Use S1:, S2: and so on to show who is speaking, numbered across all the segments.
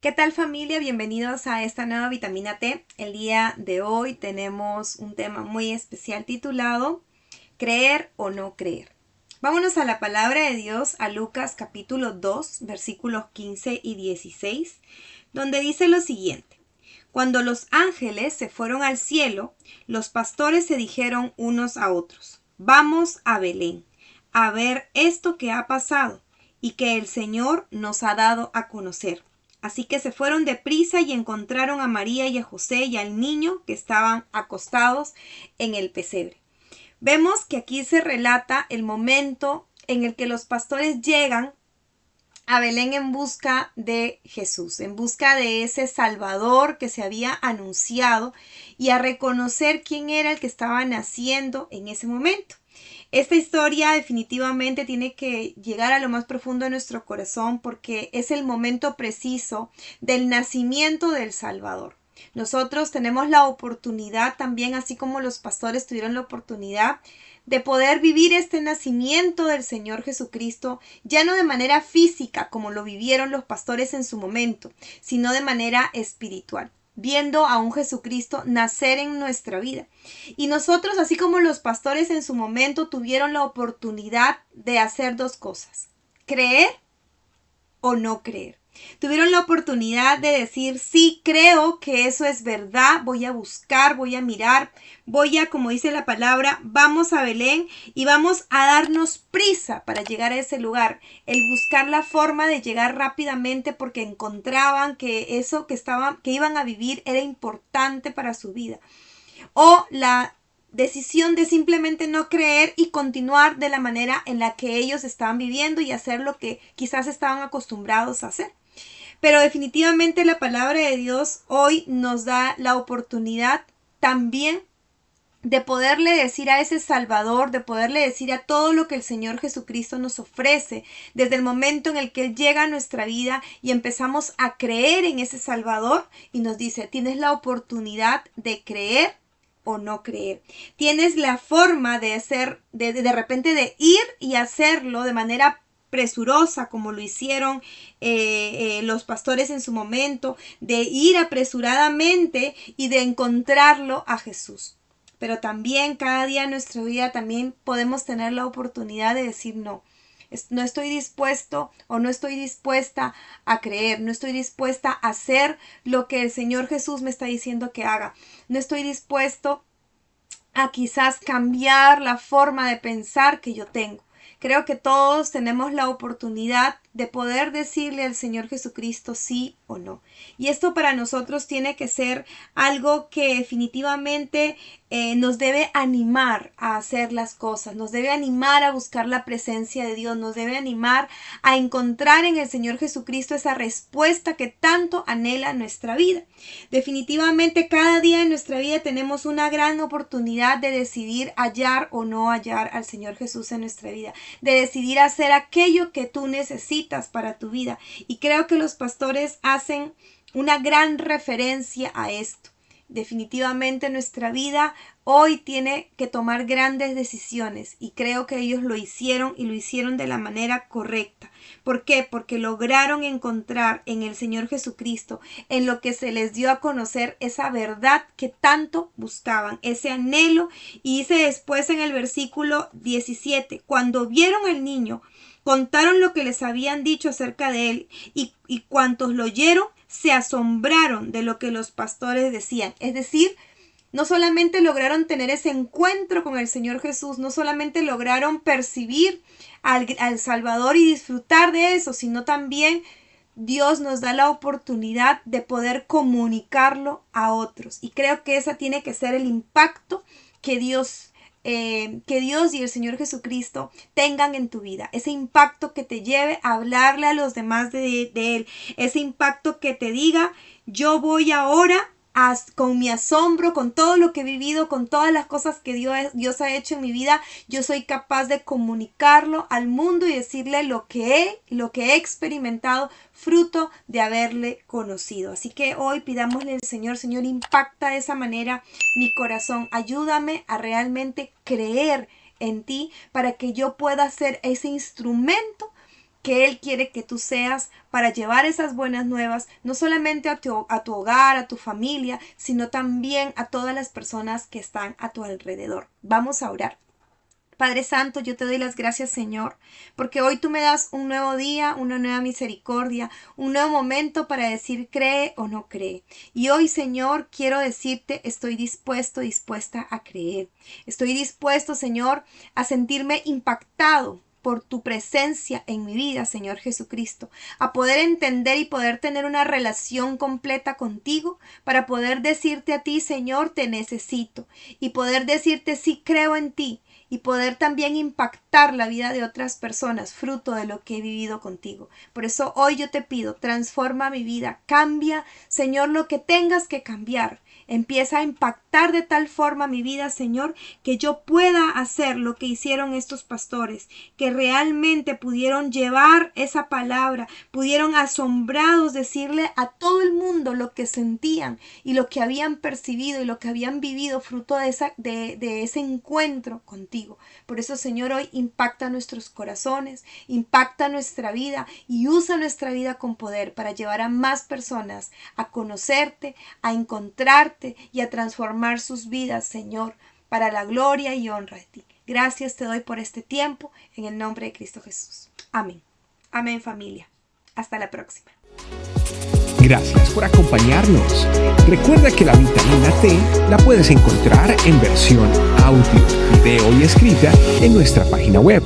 S1: ¿Qué tal familia? Bienvenidos a esta nueva vitamina T. El día de hoy tenemos un tema muy especial titulado Creer o no creer. Vámonos a la palabra de Dios, a Lucas capítulo 2, versículos 15 y 16, donde dice lo siguiente. Cuando los ángeles se fueron al cielo, los pastores se dijeron unos a otros, vamos a Belén, a ver esto que ha pasado y que el Señor nos ha dado a conocer. Así que se fueron deprisa y encontraron a María y a José y al niño que estaban acostados en el pesebre. Vemos que aquí se relata el momento en el que los pastores llegan a Belén en busca de Jesús, en busca de ese Salvador que se había anunciado y a reconocer quién era el que estaba naciendo en ese momento. Esta historia definitivamente tiene que llegar a lo más profundo de nuestro corazón porque es el momento preciso del nacimiento del Salvador. Nosotros tenemos la oportunidad también, así como los pastores tuvieron la oportunidad de poder vivir este nacimiento del Señor Jesucristo, ya no de manera física como lo vivieron los pastores en su momento, sino de manera espiritual viendo a un Jesucristo nacer en nuestra vida. Y nosotros, así como los pastores en su momento, tuvieron la oportunidad de hacer dos cosas, creer o no creer. Tuvieron la oportunidad de decir, sí, creo que eso es verdad, voy a buscar, voy a mirar, voy a, como dice la palabra, vamos a Belén y vamos a darnos prisa para llegar a ese lugar, el buscar la forma de llegar rápidamente porque encontraban que eso que estaban, que iban a vivir era importante para su vida. O la decisión de simplemente no creer y continuar de la manera en la que ellos estaban viviendo y hacer lo que quizás estaban acostumbrados a hacer. Pero definitivamente la palabra de Dios hoy nos da la oportunidad también de poderle decir a ese Salvador, de poderle decir a todo lo que el Señor Jesucristo nos ofrece, desde el momento en el que Él llega a nuestra vida y empezamos a creer en ese Salvador y nos dice, tienes la oportunidad de creer o no creer. Tienes la forma de hacer, de, de repente de ir y hacerlo de manera presurosa como lo hicieron eh, eh, los pastores en su momento, de ir apresuradamente y de encontrarlo a Jesús. Pero también cada día en nuestra vida también podemos tener la oportunidad de decir no. No estoy dispuesto o no estoy dispuesta a creer, no estoy dispuesta a hacer lo que el Señor Jesús me está diciendo que haga. No estoy dispuesto a quizás cambiar la forma de pensar que yo tengo. Creo que todos tenemos la oportunidad de poder decirle al Señor Jesucristo sí o no. Y esto para nosotros tiene que ser algo que definitivamente eh, nos debe animar a hacer las cosas, nos debe animar a buscar la presencia de Dios, nos debe animar a encontrar en el Señor Jesucristo esa respuesta que tanto anhela nuestra vida. Definitivamente cada día en nuestra vida tenemos una gran oportunidad de decidir hallar o no hallar al Señor Jesús en nuestra vida, de decidir hacer aquello que tú necesitas para tu vida. Y creo que los pastores hacen una gran referencia a esto. Definitivamente nuestra vida hoy tiene que tomar grandes decisiones y creo que ellos lo hicieron y lo hicieron de la manera correcta. ¿Por qué? Porque lograron encontrar en el Señor Jesucristo, en lo que se les dio a conocer esa verdad que tanto buscaban, ese anhelo. Y dice después en el versículo 17, cuando vieron el niño, contaron lo que les habían dicho acerca de él y, y cuantos lo oyeron se asombraron de lo que los pastores decían. Es decir, no solamente lograron tener ese encuentro con el Señor Jesús, no solamente lograron percibir al, al, Salvador y disfrutar de eso, sino también Dios nos da la oportunidad de poder comunicarlo a otros. Y creo que ese tiene que ser el impacto que Dios eh, que Dios y el Señor Jesucristo tengan en tu vida, ese impacto que te lleve a hablarle a los demás de, de Él, ese impacto que te diga, yo voy ahora con mi asombro, con todo lo que he vivido, con todas las cosas que Dios, Dios ha hecho en mi vida, yo soy capaz de comunicarlo al mundo y decirle lo que he, lo que he experimentado fruto de haberle conocido. Así que hoy pidámosle al Señor, Señor, impacta de esa manera mi corazón, ayúdame a realmente creer en ti para que yo pueda ser ese instrumento que Él quiere que tú seas para llevar esas buenas nuevas, no solamente a tu, a tu, hogar, a tu familia, sino también a todas las personas que están a tu alrededor. Vamos a orar. Padre Santo, yo te doy las gracias, Señor, porque hoy tú me das un nuevo día, una nueva misericordia, un nuevo momento para decir cree o no cree. Y hoy, Señor, quiero decirte, estoy dispuesto, dispuesta a creer. Estoy dispuesto, Señor, a sentirme impactado por tu presencia en mi vida, Señor Jesucristo, a poder entender y poder tener una relación completa contigo para poder decirte a ti, Señor, te necesito y poder decirte sí creo en ti y poder también impactar la vida de otras personas fruto de lo que he vivido contigo. Por eso hoy yo te pido, transforma mi vida, cambia, Señor, lo que tengas que cambiar Empieza a impactar de tal forma mi vida, Señor, que yo pueda hacer lo que hicieron estos pastores, que realmente pudieron llevar esa palabra, pudieron asombrados decirle a todo el mundo lo que sentían y lo que habían percibido y lo que habían vivido fruto de, esa, de, ese encuentro contigo. Por eso, Señor, hoy impacta nuestros corazones, impacta nuestra vida y usa nuestra vida con poder para llevar a más personas a conocerte, a encontrarte, y a transformar sus vidas, Señor, para la gloria y honra de ti. Gracias te doy por este tiempo, en el nombre de Cristo Jesús. Amén. Amén familia. Hasta la próxima.
S2: Gracias por acompañarnos. Recuerda que la vitamina T la puedes encontrar en versión audio, video y escrita en nuestra página web,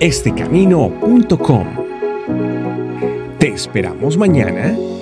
S2: estecamino.com. Te esperamos mañana